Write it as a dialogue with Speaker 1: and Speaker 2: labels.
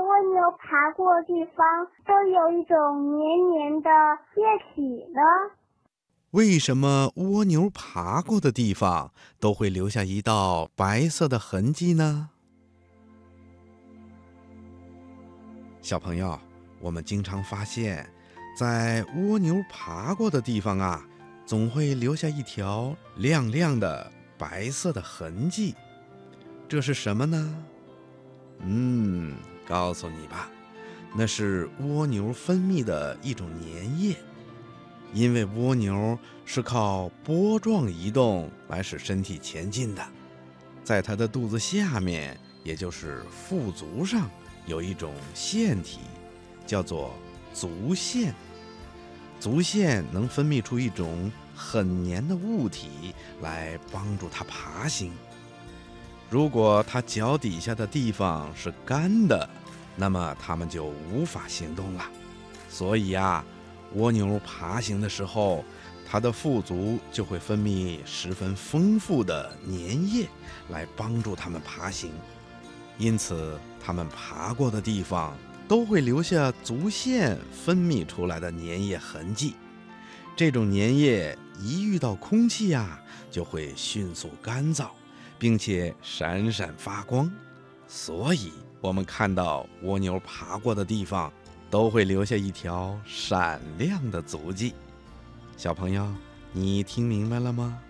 Speaker 1: 蜗牛爬过的地方都有一种黏黏的液体呢？
Speaker 2: 为什么蜗牛爬过的地方都会留下一道白色的痕迹呢？小朋友，我们经常发现，在蜗牛爬过的地方啊，总会留下一条亮亮的白色的痕迹。这是什么呢？嗯，告诉你吧，那是蜗牛分泌的一种粘液。因为蜗牛是靠波状移动来使身体前进的，在它的肚子下面，也就是腹足上，有一种腺体，叫做足腺。足腺能分泌出一种很黏的物体来帮助它爬行。如果它脚底下的地方是干的，那么它们就无法行动了。所以呀。蜗牛爬行的时候，它的腹足就会分泌十分丰富的粘液来帮助它们爬行，因此它们爬过的地方都会留下足腺分泌出来的粘液痕迹。这种粘液一遇到空气呀，就会迅速干燥，并且闪闪发光，所以我们看到蜗牛爬过的地方。都会留下一条闪亮的足迹。小朋友，你听明白了吗？